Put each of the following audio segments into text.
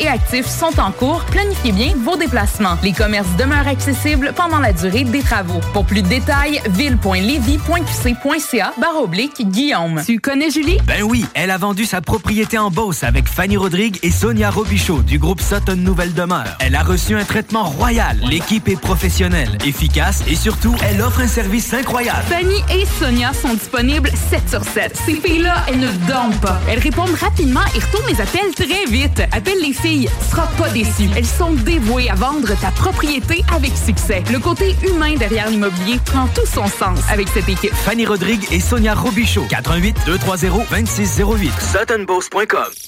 et actif sont en cours. Planifiez bien vos déplacements. Les commerces demeurent accessibles pendant la durée des travaux. Pour plus de détails, ville.levy.qc.ca barre oblique Guillaume. Tu connais Julie? Ben oui, elle a vendu sa propriété en Beauce avec Fanny Rodrigue et Sonia Robichaud du groupe Sutton Nouvelle Demeure. Elle a reçu un traitement royal. L'équipe est professionnelle, efficace et surtout, elle offre un service incroyable. Fanny et Sonia sont disponibles 7 sur 7. Ces filles-là, elles ne dorment pas. Elles répondent rapidement et retournent mes appels très vite. Appelle les filles, tu seras pas déçu. Elles sont dévouées à vendre ta propriété avec succès. Le côté humain derrière l'immobilier prend tout son sens avec cette équipe. Fanny Rodrigue et Sonia Robichaud. 88 230 2608. SuttonBoss.com.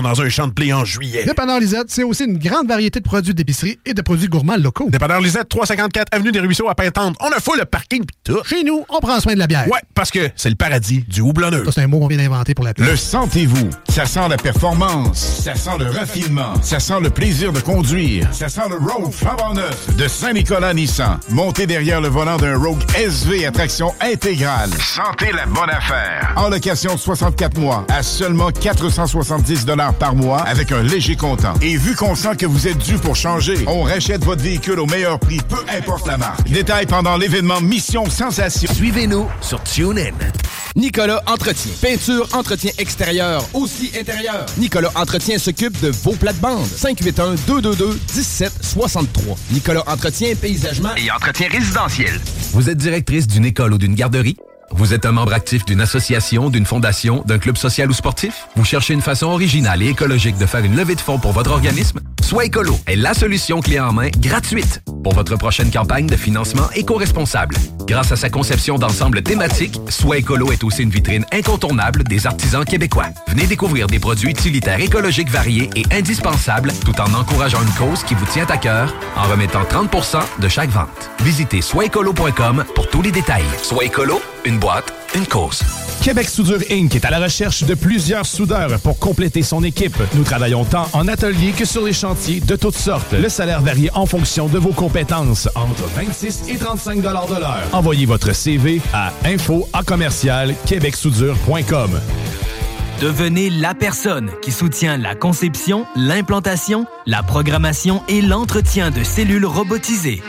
dans un champ de blé en juillet. Dépanneur Lisette, c'est aussi une grande variété de produits d'épicerie et de produits gourmands locaux. Dépanneur Lisette, 354 Avenue des Ruisseaux à Pintante. On a full le parking pis tout. Chez nous, on prend soin de la bière. Ouais, parce que c'est le paradis du houblonneux. Ça, c'est un mot qu'on vient d'inventer pour la pub. Le sentez-vous? Ça sent la performance. Ça sent le raffinement. Ça sent le plaisir de conduire. Ça sent le Rogue flambant neuf de Saint-Nicolas Nissan. Montez derrière le volant d'un Rogue SV à traction intégrale. Sentez la bonne affaire. En location de 64 mois à seulement 470 par mois avec un léger comptant. Et vu qu'on sent que vous êtes dû pour changer, on rachète votre véhicule au meilleur prix, peu importe la marque. Détail pendant l'événement Mission Sensation. Suivez-nous sur TuneIn. Nicolas Entretien. Peinture, entretien extérieur, aussi intérieur. Nicolas Entretien s'occupe de vos plates-bandes. 581-222-1763. Nicolas Entretien, paysagement Et entretien résidentiel. Vous êtes directrice d'une école ou d'une garderie? Vous êtes un membre actif d'une association, d'une fondation, d'un club social ou sportif? Vous cherchez une façon originale et écologique de faire une levée de fonds pour votre organisme? Soit Écolo est la solution clé en main gratuite pour votre prochaine campagne de financement éco-responsable. Grâce à sa conception d'ensemble thématique, Soit Écolo est aussi une vitrine incontournable des artisans québécois. Venez découvrir des produits utilitaires écologiques variés et indispensables tout en encourageant une cause qui vous tient à cœur en remettant 30% de chaque vente. Visitez soitécolo.com pour tous les détails. Soit Écolo, une boîte, une cause. Québec Soudure Inc. est à la recherche de plusieurs soudeurs pour compléter son équipe. Nous travaillons tant en atelier que sur les chantiers de toutes sortes. Le salaire varie en fonction de vos compétences, entre 26 et 35 de l'heure. Envoyez votre CV à info à commercial québecsoudure.com. Devenez la personne qui soutient la conception, l'implantation, la programmation et l'entretien de cellules robotisées.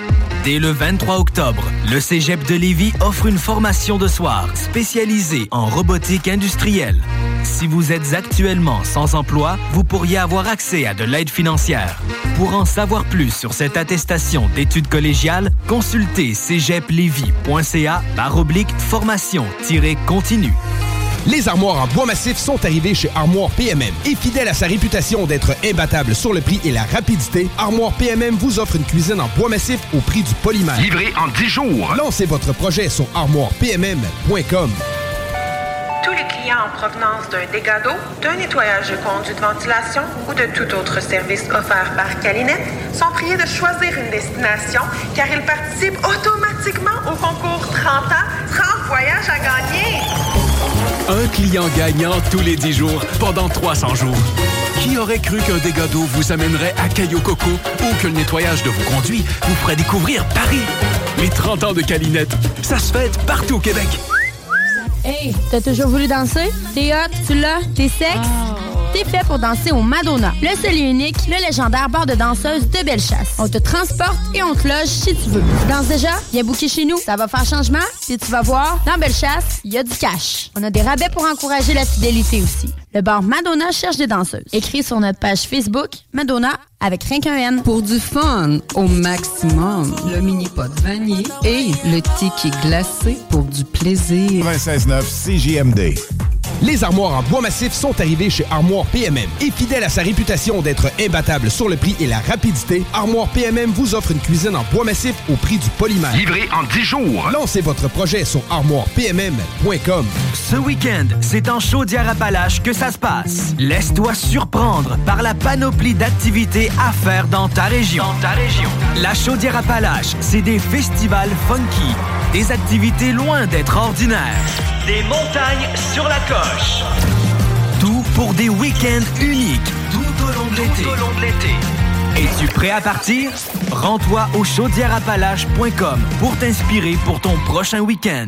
Dès le 23 octobre, le Cégep de Lévis offre une formation de soir spécialisée en robotique industrielle. Si vous êtes actuellement sans emploi, vous pourriez avoir accès à de l'aide financière. Pour en savoir plus sur cette attestation d'études collégiales, consultez cégeplevy.ca par oblique formation-continue. Les armoires en bois massif sont arrivées chez Armoire PMM. Et fidèle à sa réputation d'être imbattable sur le prix et la rapidité, Armoire PMM vous offre une cuisine en bois massif au prix du polymère. Livré en 10 jours. Lancez votre projet sur armoirepmm.com. Tous les clients en provenance d'un dégât d'eau, d'un nettoyage de conduits de ventilation ou de tout autre service offert par Calinette sont priés de choisir une destination car ils participent automatiquement au concours 30 ans, 30 voyages à gagner. Un client gagnant tous les 10 jours pendant 300 jours. Qui aurait cru qu'un dégât d'eau vous amènerait à Caillou Coco ou que le nettoyage de vos conduits vous ferait découvrir Paris? Les 30 ans de Calinette, ça se fête partout au Québec. Hey, t'as toujours voulu danser? T'es hot, tu l'as, t'es sexe? T'es fait pour danser au Madonna, le seul et unique, le légendaire bar de danseuses de Bellechasse. On te transporte et on te loge si tu veux. Tu danses déjà? Viens booker chez nous. Ça va faire changement? Si tu vas voir, dans Bellechasse, il y a du cash. On a des rabais pour encourager la fidélité aussi. Le bar Madonna cherche des danseuses. Écris sur notre page Facebook Madonna avec rien qu'un N. Pour du fun au maximum, le mini pot vanille et le ticket glacé pour du plaisir. 96.9 CJMD. Les armoires en bois massif sont arrivées chez Armoire PMM. Et fidèle à sa réputation d'être imbattable sur le prix et la rapidité, Armoire PMM vous offre une cuisine en bois massif au prix du polymère. Livré en 10 jours. Lancez votre projet sur armoirepmm.com. Ce week-end, c'est en Chaudière-Appalaches que ça se passe. Laisse-toi surprendre par la panoplie d'activités à faire dans ta région. Dans ta région. La Chaudière-Appalaches, c'est des festivals funky, des activités loin d'être ordinaires. Des montagnes sur la coche. Tout pour des week-ends uniques tout au long de l'été. Es-tu prêt à partir? Rends-toi au chaudièreappalaches.com pour t'inspirer pour ton prochain week-end.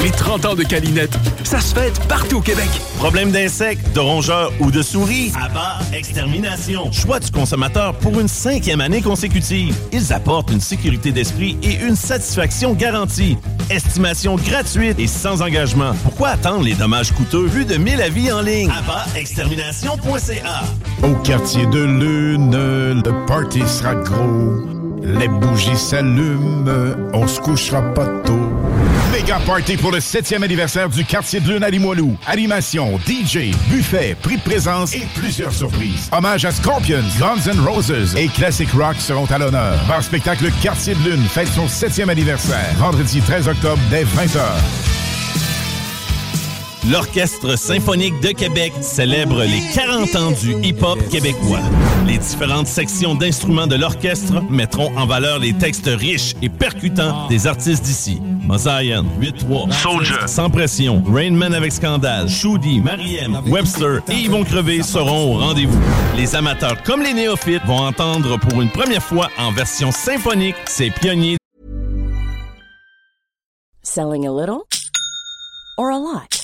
Les 30 ans de Calinette, ça se fête partout au Québec. Problème d'insectes, de rongeurs ou de souris? Abba Extermination. Choix du consommateur pour une cinquième année consécutive. Ils apportent une sécurité d'esprit et une satisfaction garantie. Estimation gratuite et sans engagement. Pourquoi attendre les dommages coûteux vu de 1000 avis en ligne? AbbaExtermination.ca Au quartier de Lune, le party sera gros. Les bougies s'allument, on se couchera pas tôt. Méga party pour le 7e anniversaire du quartier de Lune à Limoilou. Animation, DJ, buffet, prix de présence et plusieurs surprises. Hommage à Scorpions, Guns N' Roses et Classic Rock seront à l'honneur. Bar spectacle Quartier de Lune fête son 7e anniversaire. Vendredi 13 octobre dès 20h. L'Orchestre symphonique de Québec célèbre les 40 ans du hip-hop québécois. Les différentes sections d'instruments de l'orchestre mettront en valeur les textes riches et percutants des artistes d'ici. Mosaïen, 8-3, Soldier, Sans Pression, Rainman avec Scandale, Shoudi, Mariem, Webster et Yvon Crevé seront au rendez-vous. Les amateurs comme les néophytes vont entendre pour une première fois en version symphonique ces pionniers Selling a little or a lot?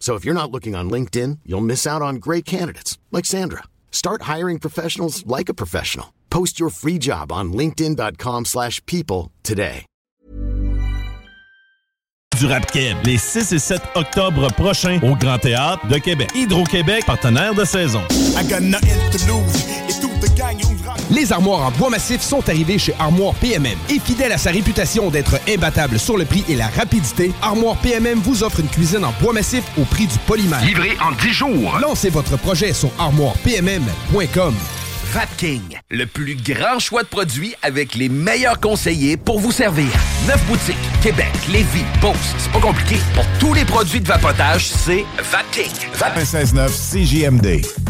So if you're not looking on LinkedIn, you'll miss out on great candidates like Sandra. Start hiring professionals like a professional. Post your free job on linkedin.com/people slash people today. du Rap Keb, les 6 et 7 octobre prochains au Grand Théâtre de Québec. Hydro-Québec, partenaire de saison. Les armoires en bois massif sont arrivées chez Armoire PMM. Et fidèle à sa réputation d'être imbattable sur le prix et la rapidité, Armoire PMM vous offre une cuisine en bois massif au prix du polymère. Livré en 10 jours. Lancez votre projet sur armoirepmm.com. Vapking, le plus grand choix de produits avec les meilleurs conseillers pour vous servir. Neuf boutiques, Québec, Lévis, Beauce, c'est pas compliqué. Pour tous les produits de vapotage, c'est Vapking. Vap 96.9 CJMD.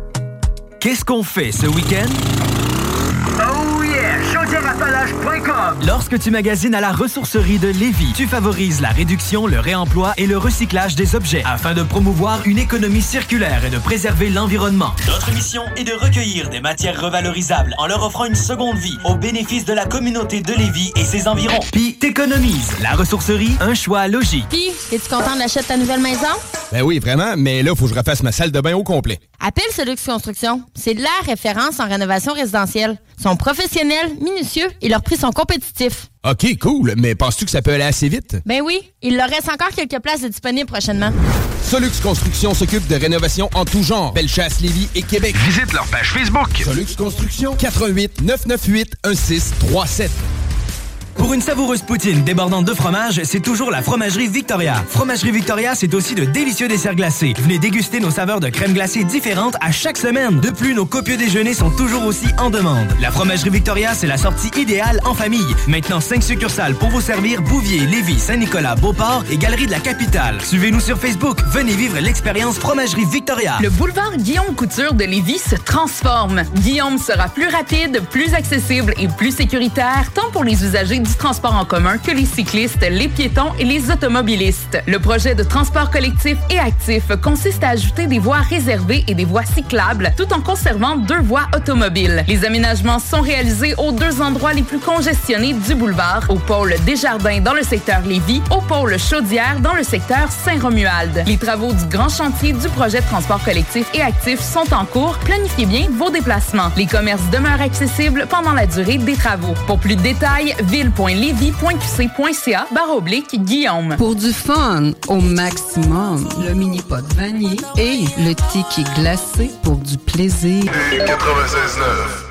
Qu'est-ce qu'on fait ce week-end? Oh yeah! Chaudièreappalaches.com Lorsque tu magasines à la ressourcerie de Lévis, tu favorises la réduction, le réemploi et le recyclage des objets afin de promouvoir une économie circulaire et de préserver l'environnement. Notre mission est de recueillir des matières revalorisables en leur offrant une seconde vie au bénéfice de la communauté de Lévis et ses environs. Puis t'économises. La ressourcerie, un choix logique. Puis, es-tu content de l'achat de ta nouvelle maison? Ben oui, vraiment, mais là, faut que je refasse ma salle de bain au complet. Appelle Solux Construction. C'est la référence en rénovation résidentielle. Ils sont professionnels, minutieux et leurs prix sont compétitifs. OK, cool, mais penses-tu que ça peut aller assez vite? Ben oui, il leur reste encore quelques places de disponibles prochainement. Solux Construction s'occupe de rénovation en tout genre. Bellechasse, Lévis et Québec. Visite leur page Facebook. Solux Construction, 88 998 1637. Pour une savoureuse poutine débordante de fromage, c'est toujours la Fromagerie Victoria. Fromagerie Victoria, c'est aussi de délicieux desserts glacés. Venez déguster nos saveurs de crème glacée différentes à chaque semaine. De plus, nos copieux déjeuners sont toujours aussi en demande. La Fromagerie Victoria, c'est la sortie idéale en famille. Maintenant, 5 succursales pour vous servir Bouvier, Lévis, Saint-Nicolas, Beauport et Galerie de la Capitale. Suivez-nous sur Facebook. Venez vivre l'expérience Fromagerie Victoria. Le boulevard Guillaume Couture de Lévis se transforme. Guillaume sera plus rapide, plus accessible et plus sécuritaire, tant pour les usagers du transport en commun que les cyclistes, les piétons et les automobilistes. Le projet de transport collectif et actif consiste à ajouter des voies réservées et des voies cyclables tout en conservant deux voies automobiles. Les aménagements sont réalisés aux deux endroits les plus congestionnés du boulevard, au pôle Desjardins dans le secteur Lévis, au pôle Chaudière dans le secteur Saint-Romuald. Les travaux du grand chantier du projet de transport collectif et actif sont en cours. Planifiez bien vos déplacements. Les commerces demeurent accessibles pendant la durée des travaux. Pour plus de détails, ville.levy.qc.ca barre oblique Guillaume. Pour du fun au maximum, le mini-pot vanille et le ticket glacé pour du plaisir. 96.9.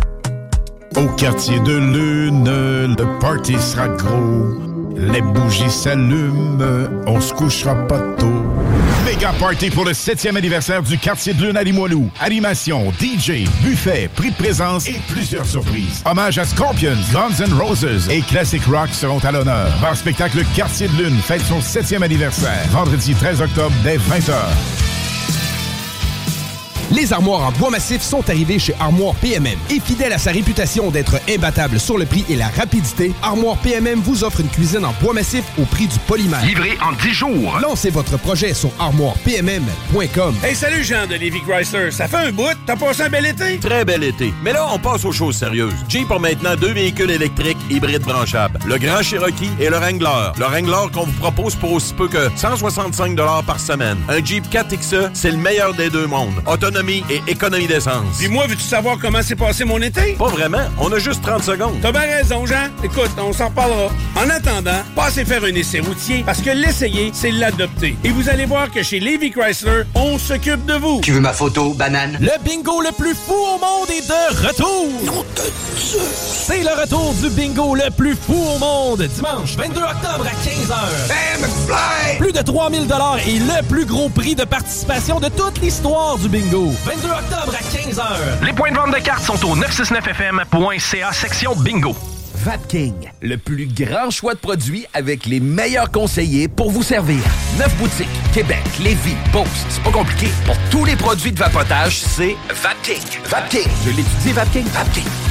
Au quartier de Lune, le party sera gros. Les bougies s'allument, on se couchera pas tôt. Méga party pour le 7e anniversaire du quartier de Lune à Limoilou. Animation, DJ, buffet, prix de présence et plusieurs surprises. Hommage à Scorpions, Guns N' Roses et Classic Rock seront à l'honneur. Par spectacle Quartier de Lune fête son 7e anniversaire. Vendredi 13 octobre dès 20h. Les armoires en bois massif sont arrivées chez Armoire PMM. Et fidèle à sa réputation d'être imbattable sur le prix et la rapidité, Armoire PMM vous offre une cuisine en bois massif au prix du polymère. Livré en 10 jours. Lancez votre projet sur armoirepmm.com. Hey, salut Jean de Lévi Chrysler. Ça fait un bout. T'as passé un bel été? Très bel été. Mais là, on passe aux choses sérieuses. Jeep a maintenant deux véhicules électriques hybrides branchables. Le Grand Cherokee et le Wrangler. Le Wrangler qu'on vous propose pour aussi peu que 165 par semaine. Un Jeep 4XE, c'est le meilleur des deux mondes. Autonomie économie et économie d'essence. Puis moi, veux-tu savoir comment s'est passé mon été? Pas vraiment. On a juste 30 secondes. T'as bien raison, Jean. Écoute, on s'en reparlera. En attendant, passez faire un essai routier parce que l'essayer, c'est l'adopter. Et vous allez voir que chez Levy Chrysler, on s'occupe de vous. Tu veux ma photo, banane? Le bingo le plus fou au monde est de retour! C'est le retour du bingo le plus fou au monde, dimanche 22 octobre à 15h. Plus de 3000 dollars et le plus gros prix de participation de toute l'histoire du bingo. 22 octobre à 15h. Les points de vente de cartes sont au 969fm.ca section bingo. Vapking, le plus grand choix de produits avec les meilleurs conseillers pour vous servir. Neuf boutiques, Québec, Lévis, Beauce, c'est pas compliqué. Pour tous les produits de vapotage, c'est Vapking. Vapking, je l'étudie, Vapking, Vapking.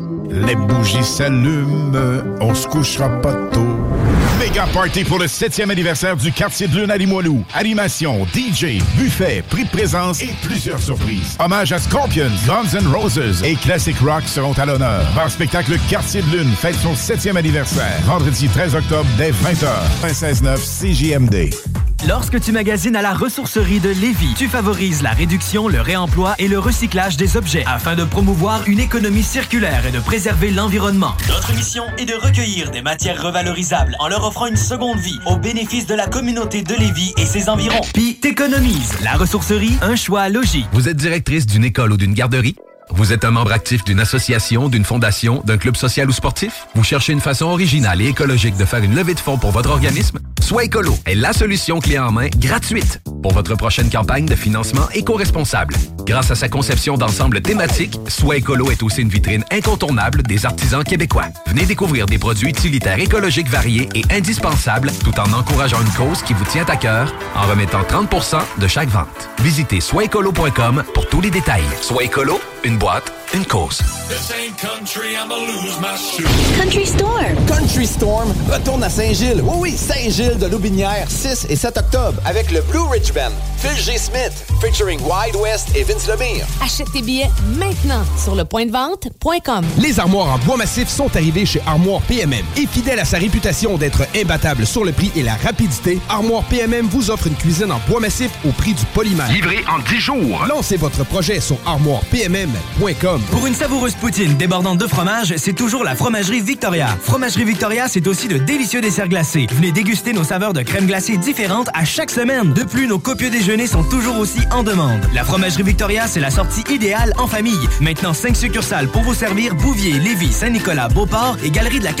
Les bougies s'allument, on se couchera pas tôt. Méga party pour le 7e anniversaire du quartier de Lune à Limoilou. Animation, DJ, buffet, prix de présence et plusieurs surprises. Hommage à Scorpions, Guns N' Roses et Classic Rock seront à l'honneur. Bar spectacle Quartier de Lune fête son 7e anniversaire. Vendredi 13 octobre dès 20h. 96.9 CJMD. Lorsque tu magasines à la ressourcerie de Lévis, tu favorises la réduction, le réemploi et le recyclage des objets afin de promouvoir une économie circulaire et de préserver l'environnement. Notre mission est de recueillir des matières revalorisables en leur offrant une seconde vie au bénéfice de la communauté de Lévis et ses environs. Puis t'économises. La ressourcerie, un choix logique. Vous êtes directrice d'une école ou d'une garderie? Vous êtes un membre actif d'une association, d'une fondation, d'un club social ou sportif? Vous cherchez une façon originale et écologique de faire une levée de fonds pour votre organisme? Soit est la solution clé en main gratuite pour votre prochaine campagne de financement éco-responsable. Grâce à sa conception d'ensemble thématique, Soit est aussi une vitrine incontournable des artisans québécois. Venez découvrir des produits utilitaires écologiques variés et indispensables tout en encourageant une cause qui vous tient à cœur en remettant 30% de chaque vente. Visitez soitécolo.com pour tous les détails. Soit une boîte, une cause. Country Storm. Country Storm retourne à Saint-Gilles. Oui, oui, Saint-Gilles de Loubinière, 6 et 7 octobre, avec le Blue Ridge Band, Phil G. Smith, featuring Wide West et Vince Lemire. Achète tes billets maintenant sur le point de vente.com. Les armoires en bois massif sont arrivées chez Armoire PMM. Et fidèle à sa réputation d'être imbattable sur le prix et la rapidité, Armoire PMM vous offre une cuisine en bois massif au prix du polymère. Livré en 10 jours. Lancez votre projet sur armoirepmm.com. Pour une savoureuse poutine débordante de fromage, c'est toujours la Fromagerie Victoria. Fromagerie Victoria, c'est aussi de délicieux desserts glacés. Venez déguster nos saveurs de crème glacée différentes à chaque semaine. De plus, nos copieux déjeuners sont toujours aussi en demande. La Fromagerie Victoria, c'est la sortie idéale en famille. Maintenant, 5 succursales pour vous servir Bouvier, Lévis, Saint-Nicolas, Beauport et Galerie de la